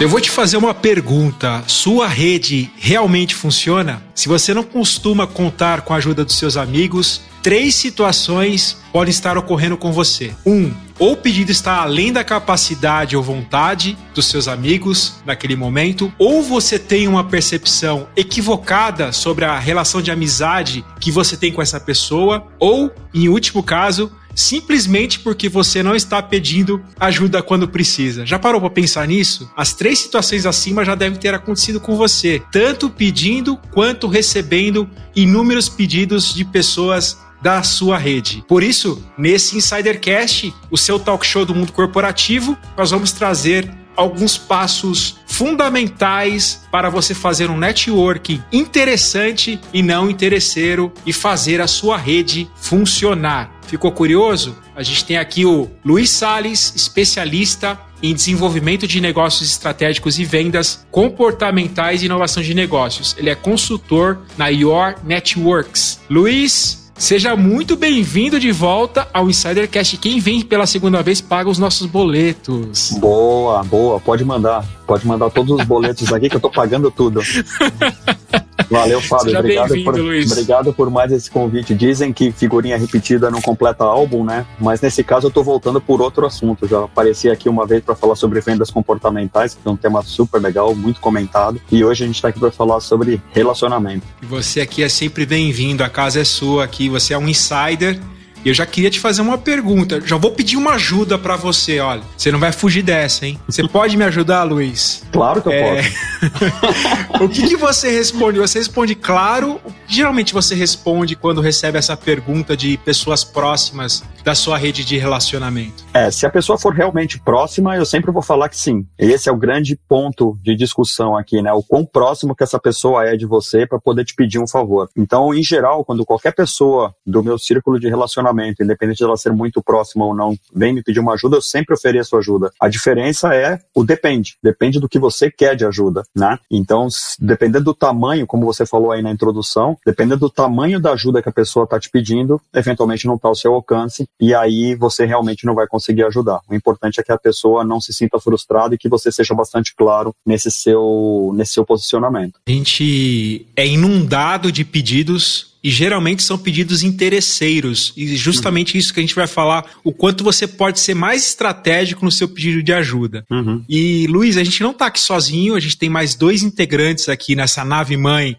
Eu vou te fazer uma pergunta. Sua rede realmente funciona? Se você não costuma contar com a ajuda dos seus amigos, três situações podem estar ocorrendo com você. Um, ou o pedido está além da capacidade ou vontade dos seus amigos naquele momento, ou você tem uma percepção equivocada sobre a relação de amizade que você tem com essa pessoa, ou, em último caso, simplesmente porque você não está pedindo ajuda quando precisa. Já parou para pensar nisso? As três situações acima já devem ter acontecido com você, tanto pedindo quanto recebendo inúmeros pedidos de pessoas da sua rede. Por isso, nesse Insidercast, o seu talk show do mundo corporativo, nós vamos trazer alguns passos fundamentais para você fazer um networking interessante e não interesseiro e fazer a sua rede funcionar. Ficou curioso? A gente tem aqui o Luiz Sales, especialista em desenvolvimento de negócios estratégicos e vendas comportamentais e inovação de negócios. Ele é consultor na Your Networks. Luiz, Seja muito bem-vindo de volta ao Insidercast. Quem vem pela segunda vez paga os nossos boletos. Boa, boa. Pode mandar. Pode mandar todos os boletos aqui que eu tô pagando tudo. Valeu, Fábio. Obrigado por, Luiz. obrigado por mais esse convite. Dizem que figurinha repetida não completa álbum, né? Mas nesse caso eu tô voltando por outro assunto. Já apareci aqui uma vez para falar sobre vendas comportamentais, que é um tema super legal, muito comentado. E hoje a gente tá aqui para falar sobre relacionamento. Você aqui é sempre bem-vindo. A casa é sua aqui. Você é um insider e eu já queria te fazer uma pergunta. Já vou pedir uma ajuda para você, olha. Você não vai fugir dessa, hein? Você pode me ajudar, Luiz? Claro que eu é... posso. o que, que você responde? Você responde claro? Geralmente você responde quando recebe essa pergunta de pessoas próximas da sua rede de relacionamento. É, se a pessoa for realmente próxima, eu sempre vou falar que sim. Esse é o grande ponto de discussão aqui, né? O quão próximo que essa pessoa é de você para poder te pedir um favor. Então, em geral, quando qualquer pessoa do meu círculo de relacionamento independente de ela ser muito próxima ou não, vem me pedir uma ajuda, eu sempre ofereço ajuda. A diferença é o depende. Depende do que você quer de ajuda, né? Então, dependendo do tamanho, como você falou aí na introdução, dependendo do tamanho da ajuda que a pessoa está te pedindo, eventualmente não está ao seu alcance e aí você realmente não vai conseguir ajudar. O importante é que a pessoa não se sinta frustrada e que você seja bastante claro nesse seu, nesse seu posicionamento. A gente é inundado de pedidos e geralmente são pedidos interesseiros. E justamente uhum. isso que a gente vai falar, o quanto você pode ser mais estratégico no seu pedido de ajuda. Uhum. E, Luiz, a gente não está aqui sozinho, a gente tem mais dois integrantes aqui nessa nave mãe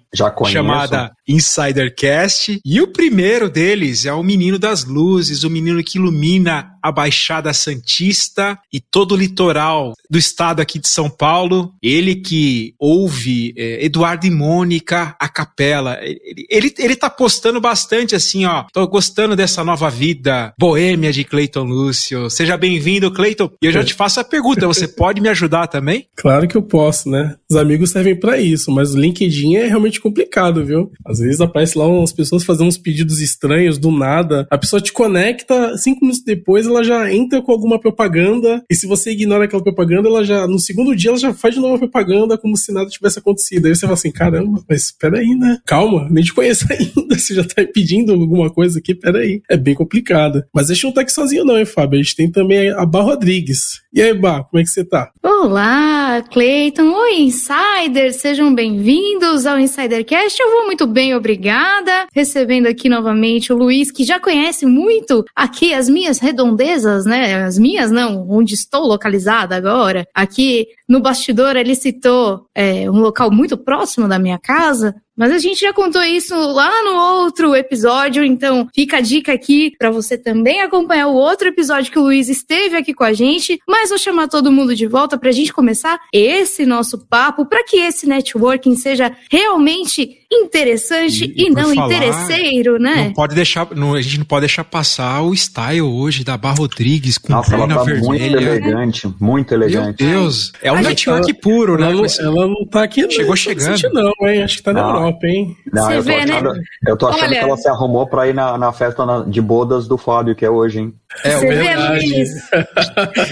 chamada Insidercast. E o primeiro deles é o menino das luzes, o menino que ilumina a Baixada Santista e todo o litoral do estado aqui de São Paulo. Ele que ouve é, Eduardo e Mônica, a capela. Ele, ele, ele tá postando bastante assim, ó. Tô gostando dessa nova vida boêmia de Cleiton Lúcio. Seja bem-vindo, Cleiton. E eu já te faço a pergunta: você pode me ajudar também? Claro que eu posso, né? Os amigos servem para isso, mas o LinkedIn é realmente complicado, viu? Às vezes aparece lá umas pessoas fazendo uns pedidos estranhos do nada. A pessoa te conecta, cinco minutos depois ela já entra com alguma propaganda, e se você ignora aquela propaganda, ela já, no segundo dia, ela já faz de novo a propaganda como se nada tivesse acontecido. Aí você fala assim: caramba, mas peraí, né? Calma, nem te conheço ainda. Você já tá pedindo alguma coisa aqui, peraí. É bem complicado. Mas a gente não tá aqui sozinho, não, hein, Fábio? A gente tem também a Bar Rodrigues. E aí, Bar, como é que você tá? Olá, Cleiton. Oi, Insider. Sejam bem-vindos ao Insidercast. Eu vou muito bem, obrigada. Recebendo aqui novamente o Luiz, que já conhece muito aqui as minhas redondezas né? As minhas não, onde estou localizada agora. Aqui no bastidor ele citou é, um local muito próximo da minha casa, mas a gente já contou isso lá no outro episódio, então fica a dica aqui para você também acompanhar o outro episódio que o Luiz esteve aqui com a gente. Mas vou chamar todo mundo de volta para a gente começar esse nosso papo, para que esse networking seja realmente interessante e, e, e não falar, interesseiro, né? Não pode deixar, não, a gente não pode deixar passar o style hoje da Bar Rodrigues com Nossa, ela tá vermelha. muito elegante, muito elegante. Meu Deus, é um network puro, né? Ela, ela, não tá aqui, Chegou chegando. Não, hein? Acho que tá na Europa. Europa, hein? Não, eu tô, vê, achando, né? eu tô achando Olha, que ela se arrumou pra ir na, na festa de bodas do Fábio, que é hoje, hein? É, Você verdade.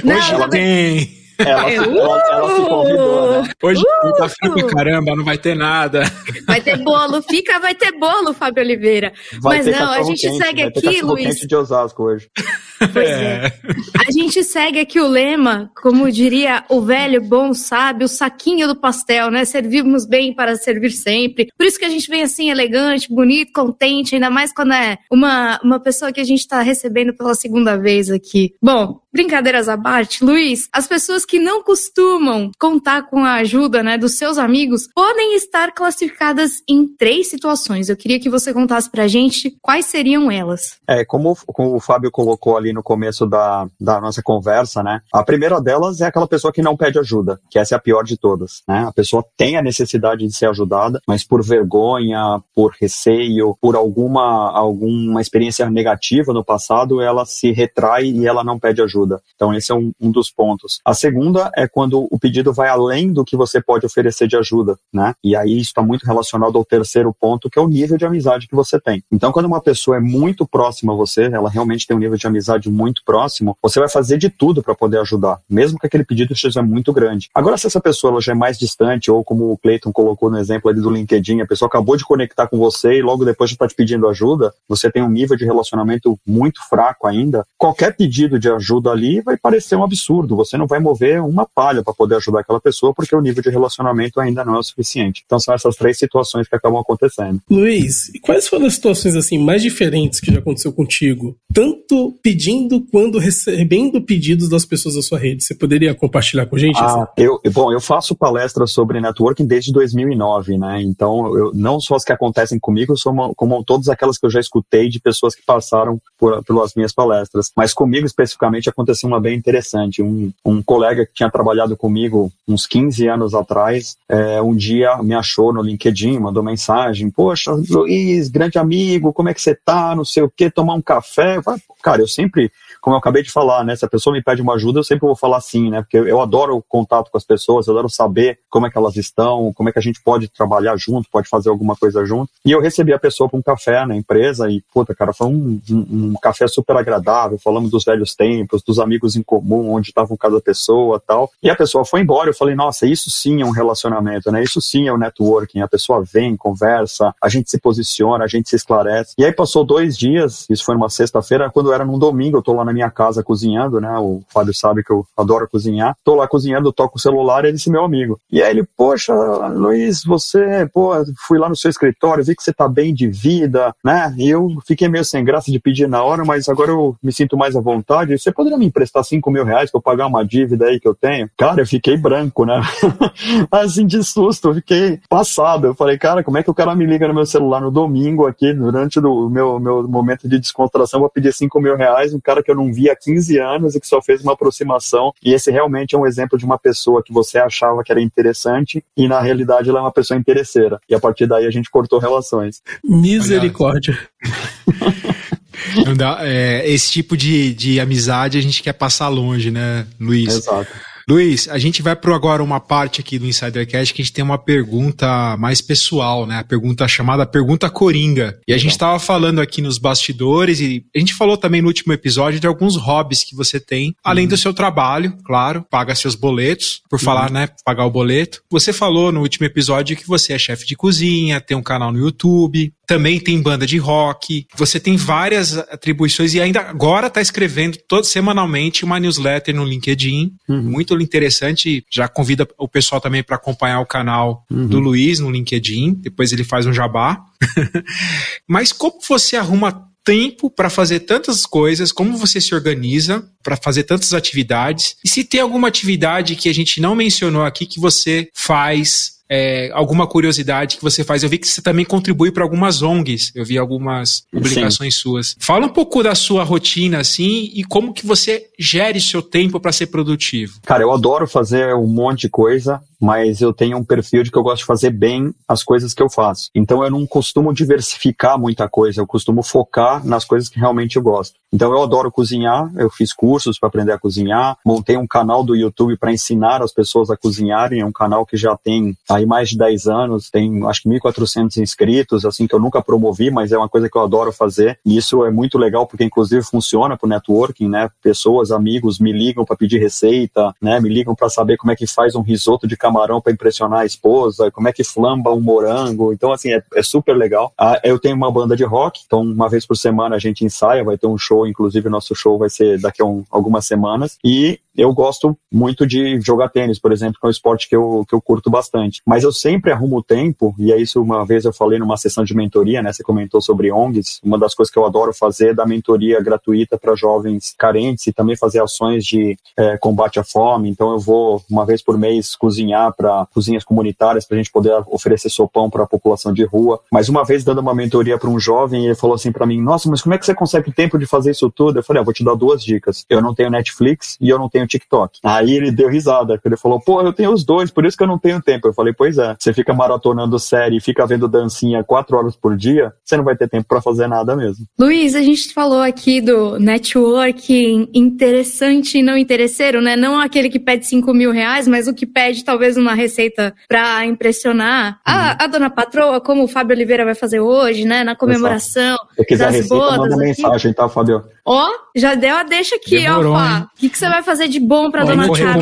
Vê, hoje ela tem. Ela, é, uh, ela, ela, se convidou, né? Hoje uh, tá frio pra caramba, não vai ter nada. Vai ter bolo, fica, vai ter bolo, Fábio Oliveira. Vai Mas não, a gente quente, segue aqui, Luiz. de Osasco hoje. Pois é. é. A gente segue aqui o lema, como diria o velho bom sábio, o saquinho do pastel, né? Servimos bem para servir sempre. Por isso que a gente vem assim, elegante, bonito, contente, ainda mais quando é uma, uma pessoa que a gente está recebendo pela segunda vez aqui. Bom, brincadeiras à parte, Luiz, as pessoas que não costumam contar com a ajuda né, dos seus amigos podem estar classificadas em três situações. Eu queria que você contasse pra gente quais seriam elas. É, como, como o Fábio colocou ali no começo da, da nossa conversa, né? A primeira delas é aquela pessoa que não pede ajuda, que essa é a pior de todas, né? A pessoa tem a necessidade de ser ajudada, mas por vergonha, por receio, por alguma, alguma experiência negativa no passado, ela se retrai e ela não pede ajuda. Então, esse é um, um dos pontos. A segunda é quando o pedido vai além do que você pode oferecer de ajuda, né? E aí isso está muito relacionado ao terceiro ponto, que é o nível de amizade que você tem. Então, quando uma pessoa é muito próxima a você, ela realmente tem um nível de amizade muito próximo, você vai fazer de tudo para poder ajudar, mesmo que aquele pedido seja muito grande. Agora, se essa pessoa já é mais distante, ou como o Clayton colocou no exemplo ali do LinkedIn, a pessoa acabou de conectar com você e logo depois já está te pedindo ajuda, você tem um nível de relacionamento muito fraco ainda, qualquer pedido de ajuda ali vai parecer um absurdo. Você não vai mover uma palha para poder ajudar aquela pessoa porque o nível de relacionamento ainda não é o suficiente. Então são essas três situações que acabam acontecendo. Luiz, quais foram as situações assim mais diferentes que já aconteceu contigo? Tanto pedindo quanto recebendo pedidos das pessoas da sua rede. Você poderia compartilhar com a gente? Ah, eu, bom, eu faço palestras sobre networking desde 2009, né? Então, eu, não só as que acontecem comigo, como, como todas aquelas que eu já escutei de pessoas que passaram por, pelas minhas palestras. Mas comigo especificamente aconteceu uma bem interessante. Um, um colega que tinha trabalhado comigo uns 15 anos atrás, é, um dia me achou no LinkedIn, mandou mensagem: Poxa, Luiz, grande amigo, como é que você tá? Não sei o que, tomar um café. Cara, eu sempre como eu acabei de falar, né? Se a pessoa me pede uma ajuda, eu sempre vou falar sim, né? Porque eu adoro o contato com as pessoas, eu adoro saber como é que elas estão, como é que a gente pode trabalhar junto, pode fazer alguma coisa junto. E eu recebi a pessoa para um café na empresa e, puta, cara, foi um, um, um, café super agradável, falamos dos velhos tempos, dos amigos em comum, onde estava cada pessoa tal. E a pessoa foi embora, eu falei, nossa, isso sim é um relacionamento, né? Isso sim é o um networking. A pessoa vem, conversa, a gente se posiciona, a gente se esclarece. E aí passou dois dias, isso foi numa sexta-feira, quando era num domingo, eu tô lá na minha casa cozinhando, né? O Fábio sabe que eu adoro cozinhar. Tô lá cozinhando, toco o celular, ele disse meu amigo. E aí ele, poxa, Luiz, você, pô, fui lá no seu escritório, vi que você tá bem de vida, né? E eu fiquei meio sem graça de pedir na hora, mas agora eu me sinto mais à vontade. Você poderia me emprestar 5 mil reais pra eu pagar uma dívida aí que eu tenho? Cara, eu fiquei branco, né? assim, de susto, eu fiquei passado. Eu falei, cara, como é que o cara me liga no meu celular no domingo aqui, durante o meu, meu momento de descontração, pra pedir 5 mil reais, um cara que eu não vi há 15 anos e que só fez uma aproximação. E esse realmente é um exemplo de uma pessoa que você achava que era interessante e na realidade ela é uma pessoa interesseira. E a partir daí a gente cortou relações. Misericórdia. Não dá, é, esse tipo de, de amizade a gente quer passar longe, né, Luiz? Exato. Luiz, a gente vai para agora uma parte aqui do Insidercast que a gente tem uma pergunta mais pessoal, né? A pergunta chamada Pergunta Coringa. E a gente estava falando aqui nos bastidores e a gente falou também no último episódio de alguns hobbies que você tem, além uhum. do seu trabalho, claro, paga seus boletos, por uhum. falar, né? Pagar o boleto. Você falou no último episódio que você é chefe de cozinha, tem um canal no YouTube, também tem banda de rock, você tem várias atribuições e ainda agora está escrevendo todo, semanalmente uma newsletter no LinkedIn, uhum. muito interessante. Já convida o pessoal também para acompanhar o canal uhum. do Luiz no LinkedIn, depois ele faz um jabá. Mas como você arruma tempo para fazer tantas coisas, como você se organiza para fazer tantas atividades, e se tem alguma atividade que a gente não mencionou aqui que você faz é, alguma curiosidade que você faz. Eu vi que você também contribui para algumas ONGs. Eu vi algumas publicações Sim. suas. Fala um pouco da sua rotina, assim, e como que você gere seu tempo para ser produtivo. Cara, eu adoro fazer um monte de coisa mas eu tenho um perfil de que eu gosto de fazer bem as coisas que eu faço. Então eu não costumo diversificar muita coisa, eu costumo focar nas coisas que realmente eu gosto. Então eu adoro cozinhar, eu fiz cursos para aprender a cozinhar, montei um canal do YouTube para ensinar as pessoas a cozinharem, é um canal que já tem aí mais de 10 anos, tem acho que 1.400 inscritos, assim que eu nunca promovi, mas é uma coisa que eu adoro fazer. E isso é muito legal porque inclusive funciona para networking, né? Pessoas, amigos me ligam para pedir receita, né? Me ligam para saber como é que faz um risoto de camarão para impressionar a esposa, como é que flamba um morango. Então, assim, é, é super legal. Ah, eu tenho uma banda de rock, então uma vez por semana a gente ensaia, vai ter um show, inclusive nosso show vai ser daqui a um, algumas semanas. E eu gosto muito de jogar tênis, por exemplo, que é um esporte que eu, que eu curto bastante. Mas eu sempre arrumo tempo, e é isso uma vez eu falei numa sessão de mentoria, né? Você comentou sobre ONGs. Uma das coisas que eu adoro fazer é dar mentoria gratuita para jovens carentes e também fazer ações de é, combate à fome. Então eu vou uma vez por mês cozinhar para cozinhas comunitárias para a gente poder oferecer sopão para a população de rua. Mas uma vez dando uma mentoria para um jovem, ele falou assim para mim: Nossa, mas como é que você consegue tempo de fazer isso tudo? Eu falei: ah, Vou te dar duas dicas. Eu não tenho Netflix e eu não tenho TikTok. Aí ele deu risada, ele falou, pô, eu tenho os dois, por isso que eu não tenho tempo. Eu falei, pois é, você fica maratonando série e fica vendo dancinha quatro horas por dia, você não vai ter tempo para fazer nada mesmo. Luiz, a gente falou aqui do networking interessante e não interesseiro, né? Não aquele que pede cinco mil reais, mas o que pede talvez uma receita para impressionar uhum. a, a, dona patroa, como o Fábio Oliveira vai fazer hoje, né? Na comemoração. Se quiser das receita, bodas manda aqui. mensagem, tá, Fábio? Ó, já deu a deixa aqui, Demorou, ó, Fá. O que, que você vai fazer de bom pra dona Tiago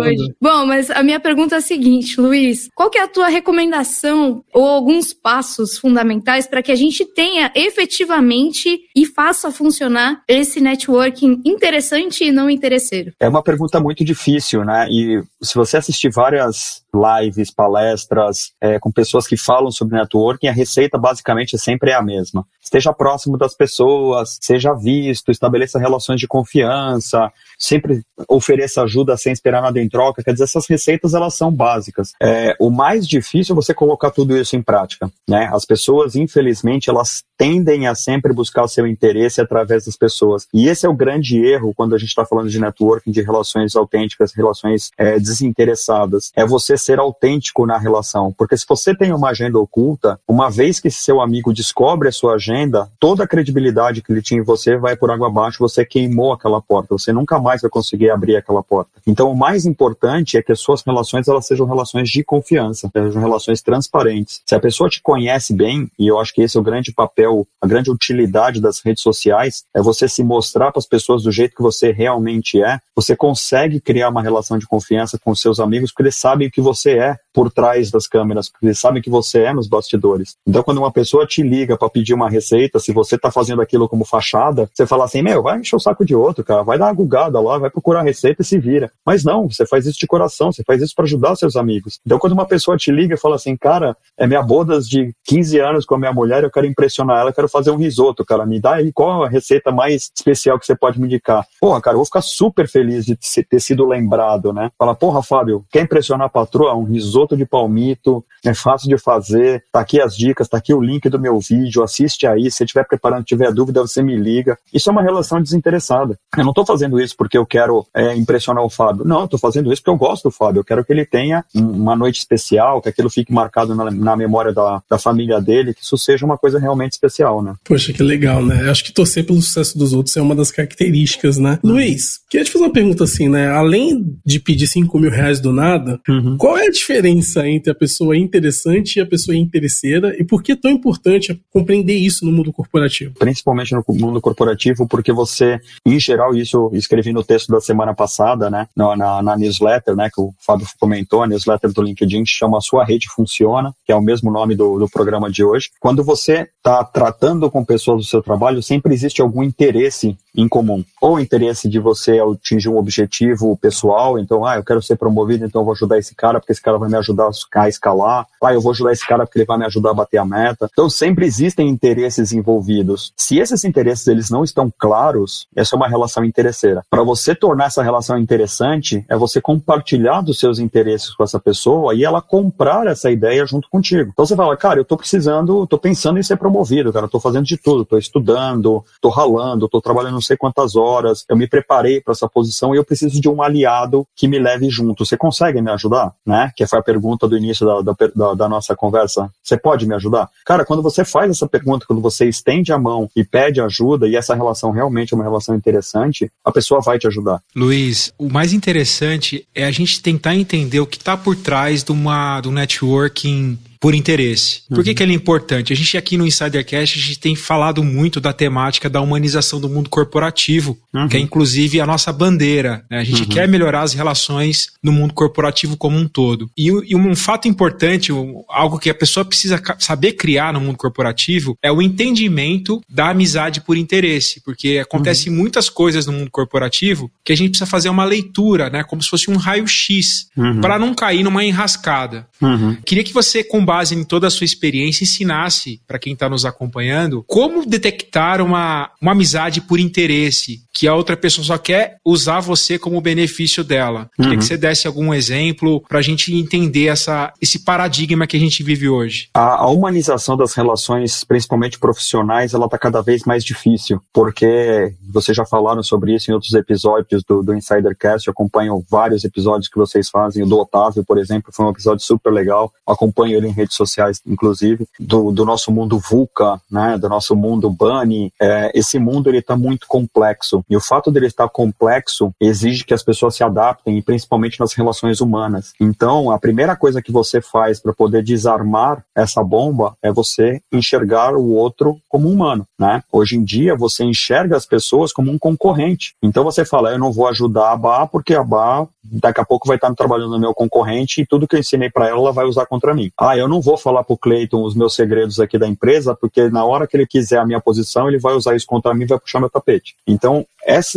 hoje? Bom, mas a minha pergunta é a seguinte, Luiz. Qual que é a tua recomendação ou alguns passos fundamentais para que a gente tenha efetivamente e faça funcionar esse networking interessante e não interesseiro? É uma pergunta muito difícil, né? E se você assistir várias lives, palestras é, com pessoas que falam sobre networking, a receita basicamente sempre é a mesma. Esteja próximo das pessoas, seja visto, estabeleça relações de confiança, sempre ofereça ajuda sem esperar nada em troca. Quer dizer, essas receitas elas são básicas. É, o mais difícil é você colocar tudo isso em prática. Né? As pessoas, infelizmente, elas tendem a sempre buscar o seu interesse através das pessoas. E esse é o grande erro quando a gente está falando de networking, de relações autênticas, relações é, desinteressadas. É você ser autêntico na relação. Porque se você tem uma agenda oculta, uma vez que seu amigo descobre a sua agenda, toda a credibilidade que ele tinha em você vai por água abaixo, você queimou aquela porta. Você nunca mais mais vai conseguir abrir aquela porta. Então, o mais importante é que as suas relações elas sejam relações de confiança, sejam relações transparentes. Se a pessoa te conhece bem, e eu acho que esse é o grande papel, a grande utilidade das redes sociais, é você se mostrar para as pessoas do jeito que você realmente é. Você consegue criar uma relação de confiança com os seus amigos porque eles sabem o que você é por trás das câmeras, porque eles sabem que você é nos bastidores. Então, quando uma pessoa te liga para pedir uma receita, se você está fazendo aquilo como fachada, você fala assim: Meu, vai encher o saco de outro, cara, vai dar uma gugada lá, vai procurar receita e se vira. Mas não, você faz isso de coração, você faz isso para ajudar seus amigos. Então, quando uma pessoa te liga e fala assim, cara, é minha bodas de 15 anos com a minha mulher, eu quero impressionar ela, eu quero fazer um risoto, cara, me dá aí qual a receita mais especial que você pode me indicar. Porra, cara, eu vou ficar super feliz de ter sido lembrado, né? Fala, porra, Fábio, quer impressionar a patroa? Um risoto de palmito, é fácil de fazer, tá aqui as dicas, tá aqui o link do meu vídeo, assiste aí, se estiver preparando, tiver dúvida, você me liga. Isso é uma relação desinteressada. Eu não tô fazendo isso porque eu quero é, impressionar o Fábio. Não, estou fazendo isso porque eu gosto do Fábio. Eu quero que ele tenha uma noite especial, que aquilo fique marcado na, na memória da, da família dele, que isso seja uma coisa realmente especial, né? Poxa, que legal, né? Eu acho que torcer pelo sucesso dos outros é uma das características, né? Uhum. Luiz, queria te fazer uma pergunta assim, né? Além de pedir 5 mil reais do nada, uhum. qual é a diferença entre a pessoa interessante e a pessoa interesseira? E por que é tão importante compreender isso no mundo corporativo? Principalmente no mundo corporativo, porque você, em geral, isso escrevi no texto da semana passada, né, na, na, newsletter, né, que o Fábio comentou, a newsletter do LinkedIn chama Sua Rede Funciona, que é o mesmo nome do, do programa de hoje. Quando você está tratando com pessoas do seu trabalho, sempre existe algum interesse em comum. Ou interesse de você atingir um objetivo pessoal, então, ah, eu quero ser promovido, então eu vou ajudar esse cara porque esse cara vai me ajudar a escalar. Ah, eu vou ajudar esse cara porque ele vai me ajudar a bater a meta. Então, sempre existem interesses envolvidos. Se esses interesses eles não estão claros, essa é uma relação interesseira. Para você tornar essa relação interessante, é você compartilhar dos seus interesses com essa pessoa e ela comprar essa ideia junto contigo. Então, você fala, cara, eu tô precisando, tô pensando em ser promovido, cara, eu tô fazendo de tudo, tô estudando, tô ralando, tô trabalhando não sei quantas horas, eu me preparei para essa posição e eu preciso de um aliado que me leve junto. Você consegue me ajudar? Né? Que foi a pergunta do início da, da, da nossa conversa. Você pode me ajudar? Cara, quando você faz essa pergunta, quando você estende a mão e pede ajuda, e essa relação realmente é uma relação interessante, a pessoa vai te ajudar. Luiz, o mais interessante é a gente tentar entender o que está por trás de uma do networking por interesse. Por que, uhum. que ele é importante? A gente aqui no Insidercast, a gente tem falado muito da temática da humanização do mundo corporativo, uhum. que é inclusive a nossa bandeira. Né? A gente uhum. quer melhorar as relações no mundo corporativo como um todo. E, e um fato importante, algo que a pessoa precisa saber criar no mundo corporativo, é o entendimento da amizade por interesse, porque acontece uhum. muitas coisas no mundo corporativo que a gente precisa fazer uma leitura, né, como se fosse um raio-x, uhum. para não cair numa enrascada. Uhum. Queria que você, com base em toda a sua experiência, ensinasse para quem está nos acompanhando como detectar uma, uma amizade por interesse, que a outra pessoa só quer usar você como benefício dela. Queria que uhum. você desse algum exemplo para a gente entender essa, esse paradigma que a gente vive hoje. A, a humanização das relações, principalmente profissionais, ela está cada vez mais difícil, porque vocês já falaram sobre isso em outros episódios do, do Insidercast, eu acompanho vários episódios que vocês fazem, o do Otávio, por exemplo, foi um episódio super legal, acompanho ele em redes sociais, inclusive, do, do nosso mundo VUCA, né, do nosso mundo Bunny, é, esse mundo ele está muito complexo, e o fato dele estar complexo exige que as pessoas se adaptem, e principalmente nas relações humanas. Então, a primeira coisa que você faz para poder desarmar essa bomba é você enxergar o outro como humano, né? Hoje em dia, você enxerga as pessoas como um concorrente. Então, você fala, eu não vou ajudar a Bá porque a Bá daqui a pouco vai estar trabalhando no meu concorrente e tudo que eu ensinei para ela, ela vai usar contra mim. Ah, eu não vou falar pro Cleiton os meus segredos aqui da empresa, porque na hora que ele quiser a minha posição, ele vai usar isso contra mim e vai puxar meu tapete. Então,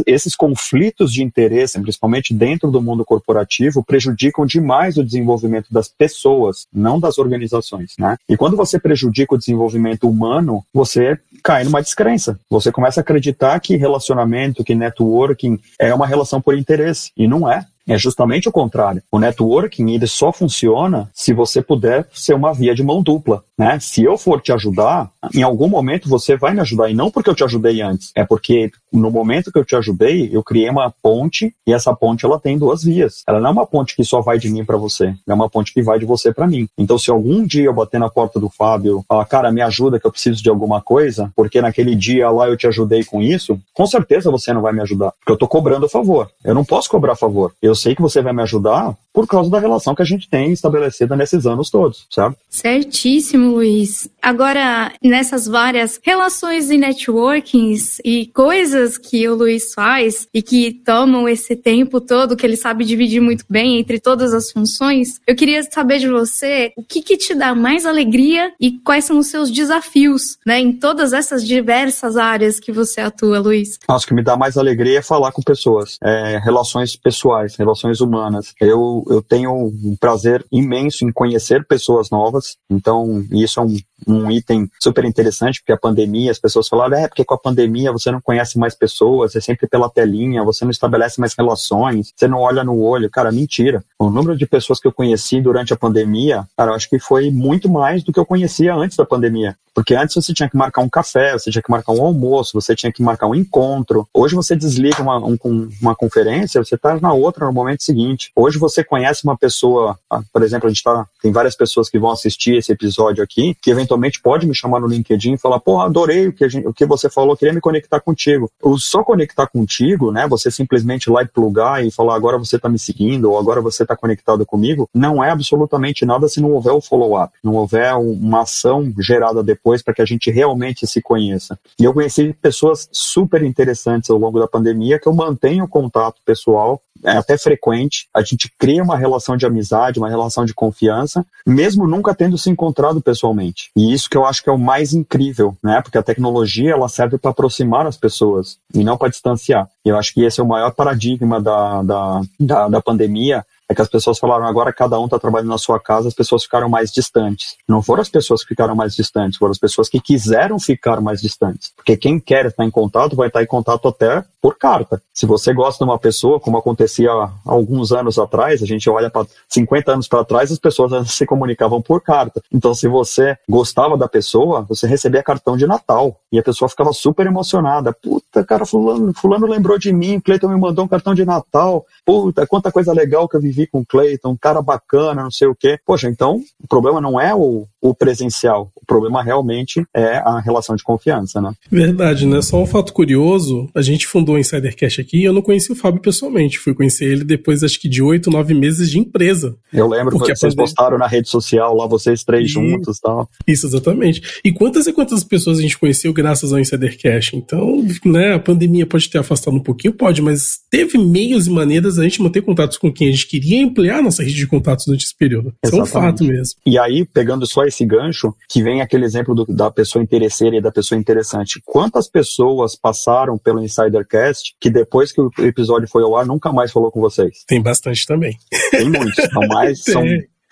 esses conflitos de interesse, principalmente dentro do mundo corporativo, prejudicam demais o desenvolvimento das pessoas, não das organizações, né? E quando você prejudica o desenvolvimento humano, você cai numa descrença. Você começa a acreditar que relacionamento, que networking é uma relação por interesse, e não é. É justamente o contrário. O networking ele só funciona se você puder ser uma via de mão dupla, né? Se eu for te ajudar, em algum momento você vai me ajudar e não porque eu te ajudei antes, é porque no momento que eu te ajudei, eu criei uma ponte e essa ponte ela tem duas vias. Ela não é uma ponte que só vai de mim para você, é uma ponte que vai de você para mim. Então se algum dia eu bater na porta do Fábio, falar, cara, me ajuda que eu preciso de alguma coisa, porque naquele dia lá eu te ajudei com isso, com certeza você não vai me ajudar, porque eu tô cobrando favor. Eu não posso cobrar favor. Eu sei que você vai me ajudar por causa da relação que a gente tem estabelecida nesses anos todos, certo? Certíssimo, Luiz. Agora, nessas várias relações e networkings e coisas que o Luiz faz e que tomam esse tempo todo, que ele sabe dividir muito bem entre todas as funções, eu queria saber de você o que, que te dá mais alegria e quais são os seus desafios, né, em todas essas diversas áreas que você atua, Luiz. Acho que me dá mais alegria é falar com pessoas, é, relações pessoais, relações humanas. Eu, eu tenho um prazer imenso em conhecer pessoas novas, então isso é um, um item super interessante, porque a pandemia, as pessoas falaram, é, porque com a pandemia você não conhece mais pessoas, é sempre pela telinha, você não estabelece mais relações, você não olha no olho. Cara, mentira. O número de pessoas que eu conheci durante a pandemia, cara, eu acho que foi muito mais do que eu conhecia antes da pandemia. Porque antes você tinha que marcar um café, você tinha que marcar um almoço, você tinha que marcar um encontro. Hoje você desliga uma, um, uma conferência, você está na outra no momento seguinte. Hoje você conhece uma pessoa, ah, por exemplo, a gente tá, tem várias pessoas que vão assistir esse episódio aqui, que eventualmente pode me chamar no LinkedIn e falar, pô, adorei o que, gente, o que você falou, queria me conectar contigo. O só conectar contigo, né, você simplesmente lá e plugar e falar, agora você está me seguindo, ou agora você está conectado comigo, não é absolutamente nada se não houver o follow-up, não houver uma ação gerada depois para que a gente realmente se conheça. E eu conheci pessoas super interessantes ao longo da pandemia que eu mantenho contato pessoal é até frequente, a gente cria uma relação de amizade, uma relação de confiança, mesmo nunca tendo se encontrado pessoalmente. E isso que eu acho que é o mais incrível, né? Porque a tecnologia ela serve para aproximar as pessoas e não para distanciar. E eu acho que esse é o maior paradigma da, da, da, da pandemia, é que as pessoas falaram agora cada um está trabalhando na sua casa, as pessoas ficaram mais distantes. Não foram as pessoas que ficaram mais distantes, foram as pessoas que quiseram ficar mais distantes. Porque quem quer estar em contato vai estar em contato até por carta. Se você gosta de uma pessoa, como acontecia há alguns anos atrás, a gente olha para 50 anos para trás, as pessoas se comunicavam por carta. Então, se você gostava da pessoa, você recebia cartão de Natal e a pessoa ficava super emocionada. Puta, cara, fulano, fulano lembrou de mim, Cleiton me mandou um cartão de Natal. Puta, quanta coisa legal que eu vivi com o Cleiton, um cara bacana, não sei o quê. Poxa, então o problema não é o, o presencial. O problema realmente é a relação de confiança, né? Verdade, né? Só um fato curioso, a gente fundou o Insidercast aqui e eu não conheci o Fábio pessoalmente. Fui conhecer ele depois, acho que de oito, nove meses de empresa. Eu lembro que vocês postaram na rede social lá, vocês três e... juntos e tal. Isso, exatamente. E quantas e quantas pessoas a gente conheceu graças ao Insidercast? Então, né, a pandemia pode ter afastado um pouquinho, pode, mas teve meios e maneiras a gente manter contatos com quem a gente queria ampliar nossa rede de contatos durante esse período. Isso é um fato mesmo. E aí, pegando só esse gancho, que vem aquele exemplo do, da pessoa interesseira e da pessoa interessante. Quantas pessoas passaram pelo Insidercast que depois que o episódio foi ao ar nunca mais falou com vocês? Tem bastante também. Tem muitos. São mais, são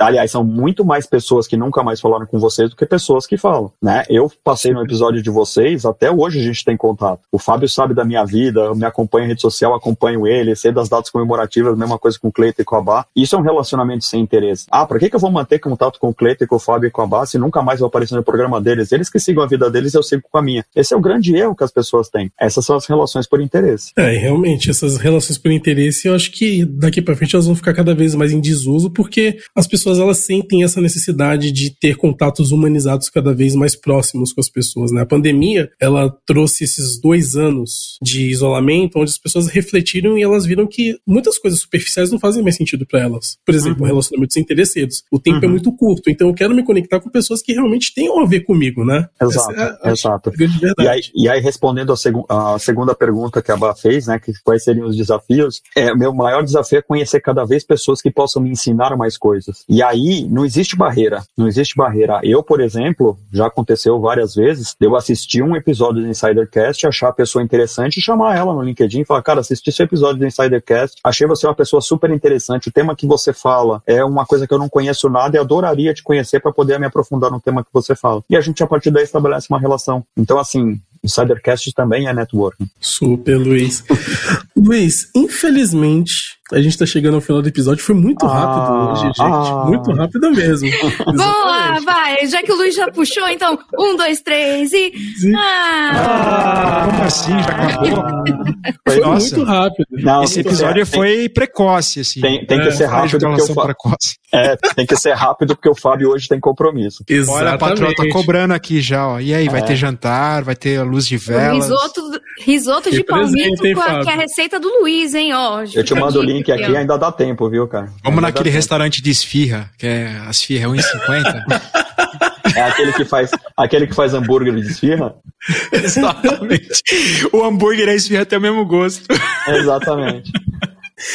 Aliás, são muito mais pessoas que nunca mais falaram com vocês do que pessoas que falam, né? Eu passei no episódio de vocês, até hoje a gente tem contato. O Fábio sabe da minha vida, me acompanha em rede social, acompanho ele, sei das datas comemorativas, mesma coisa com o Cleiton e com a Bá. Isso é um relacionamento sem interesse. Ah, por que, que eu vou manter contato com o Cleiton com o Fábio e com a Bá se nunca mais vou aparecer no programa deles? Eles que sigam a vida deles, eu sigo com a minha. Esse é o grande erro que as pessoas têm. Essas são as relações por interesse. É, realmente, essas relações por interesse, eu acho que daqui para frente elas vão ficar cada vez mais em desuso, porque as pessoas elas sentem essa necessidade de ter contatos humanizados cada vez mais próximos com as pessoas. Né? A pandemia ela trouxe esses dois anos de isolamento, onde as pessoas refletiram e elas viram que muitas coisas superficiais não fazem mais sentido para elas. Por exemplo, uhum. relacionamentos interesseiros. O tempo é uhum. é muito curto, então eu quero me conectar com pessoas que realmente tenham a ver comigo, né? Exato, é, exato. E aí, e aí, respondendo a, a, segunda pergunta que a Bá fez, né, que quais seriam os desafios, é, meu maior desafio é conhecer cada vez pessoas que possam me ensinar mais coisas. E aí, não existe barreira, não existe barreira. Eu, por exemplo, já aconteceu várias vezes, eu assistir um episódio do Insidercast, achar a pessoa interessante e chamar ela no LinkedIn e falar, cara, assisti esse episódio do Insidercast, achei você uma pessoa super interessante, o tema que você fala é uma coisa que eu não conheço nada e adoraria te conhecer para poder me aprofundar no tema que você fala. E a gente, a partir daí, estabelece uma relação. Então, assim, Insidercast também é networking. Super, Luiz. Luiz, infelizmente, a gente tá chegando ao final do episódio. Foi muito rápido ah, hoje, gente. Ah. Muito rápido mesmo. Boa, vai. Já que o Luiz já puxou, então, um, dois, três e. Ah. ah como assim? Já acabou? Foi Nossa. muito rápido. Não, Esse episódio foi precoce, assim. Tem, tem que é, ser rápido porque eu precoce. É, tem que ser rápido porque o Fábio hoje tem compromisso. Exatamente. Olha, a patroa tá cobrando aqui já, ó. E aí, vai é. ter jantar, vai ter luz de velas. Risoto, risoto de palmito, que é a receita do Luiz, hein, ó. Eu te mando o link aqui, aqui, ainda dá tempo, viu, cara? Vamos ainda naquele restaurante de esfirra, que é as esfirra é 1,50. É aquele que faz, aquele que faz hambúrguer de esfirra? Exatamente. O hambúrguer e a esfirra tem o mesmo gosto. Exatamente.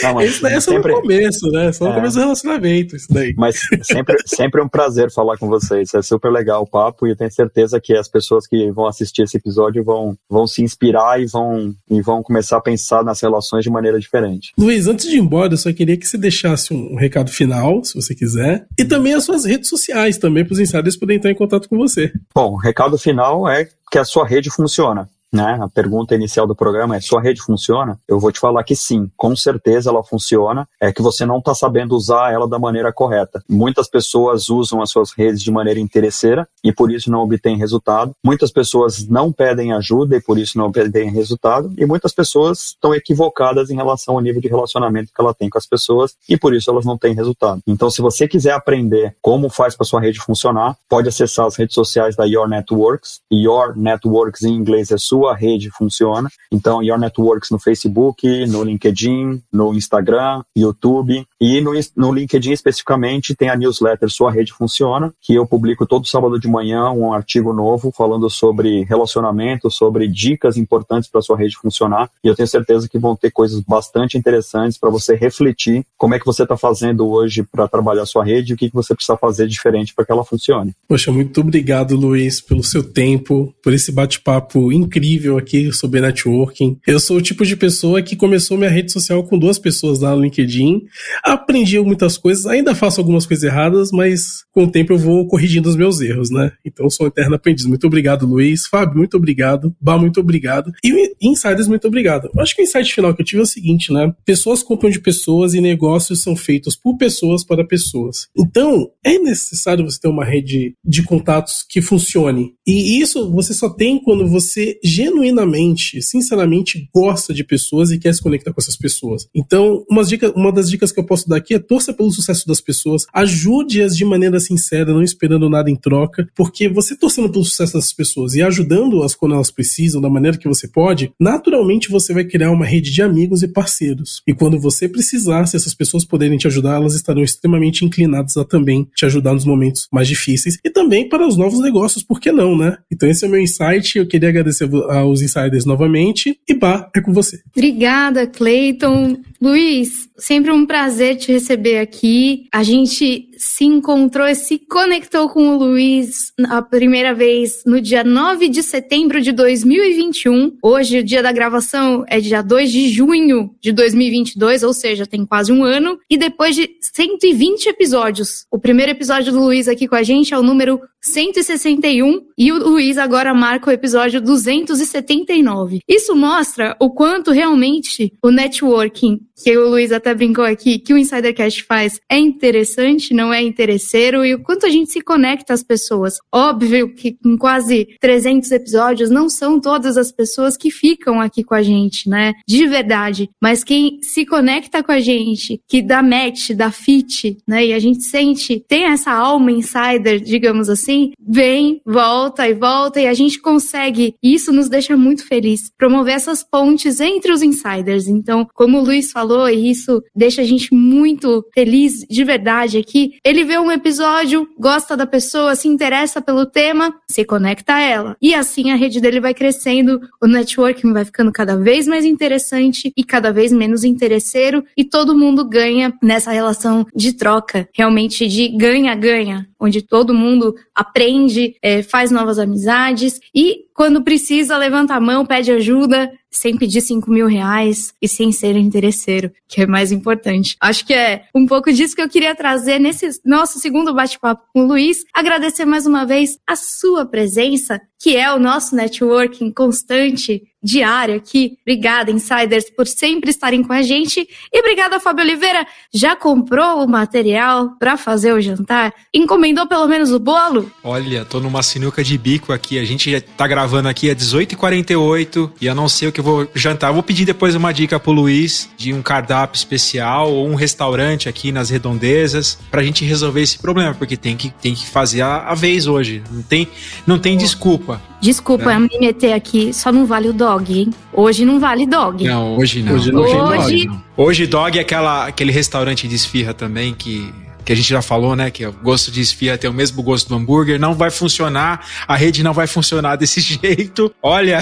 Não, mas isso daí é só sempre... no começo, né? Só no é. começo do relacionamento, isso daí. Mas sempre, sempre é um prazer falar com vocês. É super legal o papo e eu tenho certeza que as pessoas que vão assistir esse episódio vão, vão se inspirar e vão, e vão começar a pensar nas relações de maneira diferente. Luiz, antes de ir embora, eu só queria que você deixasse um recado final, se você quiser, e também as suas redes sociais também, para os insiders poderem entrar em contato com você. Bom, o recado final é que a sua rede funciona né? A pergunta inicial do programa é: sua rede funciona? Eu vou te falar que sim, com certeza ela funciona. É que você não está sabendo usar ela da maneira correta. Muitas pessoas usam as suas redes de maneira interesseira e por isso não obtêm resultado. Muitas pessoas não pedem ajuda e por isso não obtêm resultado. E muitas pessoas estão equivocadas em relação ao nível de relacionamento que ela tem com as pessoas e por isso elas não têm resultado. Então, se você quiser aprender como faz para sua rede funcionar, pode acessar as redes sociais da Your Networks. Your Networks em inglês é sua sua rede funciona. Então, Your Networks no Facebook, no LinkedIn, no Instagram, YouTube e no, no LinkedIn especificamente tem a newsletter Sua Rede Funciona, que eu publico todo sábado de manhã um artigo novo falando sobre relacionamento, sobre dicas importantes para sua rede funcionar. E eu tenho certeza que vão ter coisas bastante interessantes para você refletir como é que você está fazendo hoje para trabalhar sua rede e o que, que você precisa fazer diferente para que ela funcione. Poxa, muito obrigado, Luiz, pelo seu tempo, por esse bate-papo incrível incrível aqui sobre networking. Eu sou o tipo de pessoa que começou minha rede social com duas pessoas lá no LinkedIn. Aprendi muitas coisas, ainda faço algumas coisas erradas, mas com o tempo eu vou corrigindo os meus erros, né? Então sou um eterno aprendiz. Muito obrigado, Luiz. Fábio, muito obrigado. Bah, muito obrigado. E Insiders, muito obrigado. Acho que o insight final que eu tive é o seguinte, né? Pessoas compram de pessoas e negócios são feitos por pessoas para pessoas. Então, é necessário você ter uma rede de contatos que funcione. E isso você só tem quando você genuinamente, sinceramente gosta de pessoas e quer se conectar com essas pessoas. Então, uma, dica, uma das dicas que eu posso dar aqui é torça pelo sucesso das pessoas, ajude-as de maneira sincera, não esperando nada em troca, porque você torcendo pelo sucesso dessas pessoas e ajudando-as quando elas precisam, da maneira que você pode, naturalmente você vai criar uma rede de amigos e parceiros. E quando você precisar, se essas pessoas puderem te ajudar, elas estarão extremamente inclinadas a também te ajudar nos momentos mais difíceis e também para os novos negócios, por que não, né? Então esse é o meu insight, eu queria agradecer aos insiders novamente e bah, é com você. Obrigada, Clayton. Luiz, sempre um prazer te receber aqui. A gente se encontrou e se conectou com o Luiz a primeira vez no dia 9 de setembro de 2021. Hoje, o dia da gravação é dia 2 de junho de 2022, ou seja, tem quase um ano. E depois de 120 episódios. O primeiro episódio do Luiz aqui com a gente é o número 161 e o Luiz agora marca o episódio 279. Isso mostra o quanto realmente o networking, que o Luiz até brincou aqui, que o Insidercast faz é interessante, não é interesseiro, e o quanto a gente se conecta às pessoas. Óbvio que em quase 300 episódios não são todas as pessoas que ficam aqui com a gente, né? De verdade. Mas quem se conecta com a gente, que dá match, dá fit, né? E a gente sente, tem essa alma insider, digamos assim, vem, volta e volta, e a gente consegue, e isso nos deixa muito feliz, promover essas pontes entre os insiders. Então, como o Luiz falou, e isso deixa a gente muito feliz de verdade aqui, ele vê um episódio, gosta da pessoa, se interessa pelo tema, se conecta a ela. E assim a rede dele vai crescendo, o networking vai ficando cada vez mais interessante e cada vez menos interesseiro, e todo mundo ganha nessa relação de troca, realmente de ganha-ganha, onde todo mundo aprende, é, faz novas amizades e quando precisa, levanta a mão, pede ajuda, sem pedir 5 mil reais e sem ser interesseiro, que é mais importante. Acho que é um pouco disso que eu queria trazer nesse nosso segundo bate-papo com o Luiz. Agradecer mais uma vez a sua presença, que é o nosso networking constante, diário aqui. Obrigada, Insiders, por sempre estarem com a gente. E obrigada, Fábio Oliveira. Já comprou o material para fazer o jantar? Encomendou pelo menos o bolo? Olha, tô numa sinuca de bico aqui. A gente já tá gravando aqui é 18h48 e eu não sei o que eu vou jantar. Eu vou pedir depois uma dica pro Luiz de um cardápio especial ou um restaurante aqui nas redondezas pra gente resolver esse problema, porque tem que, tem que fazer a, a vez hoje. Não tem, não tem desculpa. Desculpa é. me meter aqui, só não vale o dog, hein? Hoje não vale dog. Não, hoje não. Hoje não hoje... tem dog. Hoje dog é aquela, aquele restaurante de esfirra também que que a gente já falou, né? Que o gosto de esfirra tem o mesmo gosto do hambúrguer, não vai funcionar, a rede não vai funcionar desse jeito. Olha,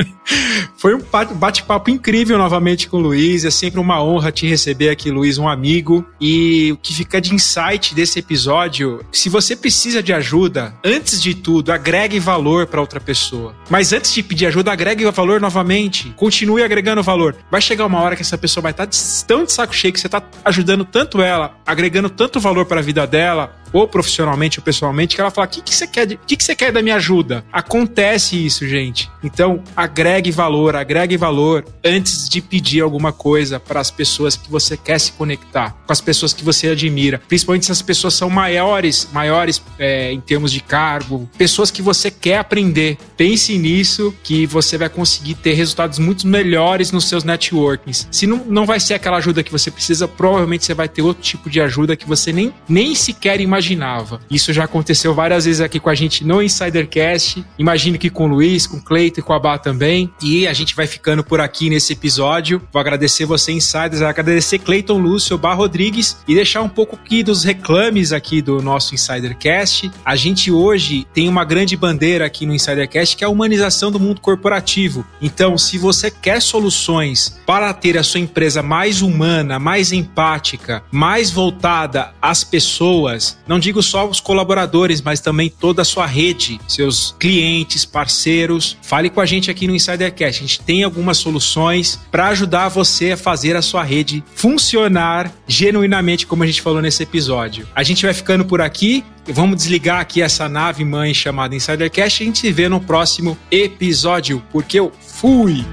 foi um bate-papo incrível novamente com o Luiz. É sempre uma honra te receber aqui, Luiz, um amigo. E o que fica de insight desse episódio: se você precisa de ajuda, antes de tudo, agregue valor para outra pessoa. Mas antes de pedir ajuda, agregue valor novamente. Continue agregando valor. Vai chegar uma hora que essa pessoa vai estar tão de saco cheio que você está ajudando tanto ela, agregando tanto tanto valor para a vida dela, ou profissionalmente ou pessoalmente, que ela fala: o que, que você quer? O que, que você quer da minha ajuda? Acontece isso, gente. Então, agregue valor, agregue valor antes de pedir alguma coisa para as pessoas que você quer se conectar, com as pessoas que você admira. Principalmente se as pessoas são maiores, maiores é, em termos de cargo, pessoas que você quer aprender. Pense nisso que você vai conseguir ter resultados muito melhores nos seus networkings. Se não, não vai ser aquela ajuda que você precisa, provavelmente você vai ter outro tipo de ajuda que você nem, nem sequer imagina imaginava. Isso já aconteceu várias vezes aqui com a gente no Insidercast. Imagino que com o Luiz, com o Cleiton e com a Bá também. E a gente vai ficando por aqui nesse episódio. Vou agradecer você, Insiders, agradecer Cleiton Lúcio, Bá Rodrigues e deixar um pouco aqui dos reclames aqui do nosso Insidercast. A gente hoje tem uma grande bandeira aqui no Insidercast que é a humanização do mundo corporativo. Então, se você quer soluções para ter a sua empresa mais humana, mais empática, mais voltada às pessoas, não digo só os colaboradores, mas também toda a sua rede, seus clientes, parceiros. Fale com a gente aqui no Insidercast. A gente tem algumas soluções para ajudar você a fazer a sua rede funcionar genuinamente, como a gente falou nesse episódio. A gente vai ficando por aqui. Vamos desligar aqui essa nave mãe chamada Insidercast e a gente se vê no próximo episódio, porque eu fui!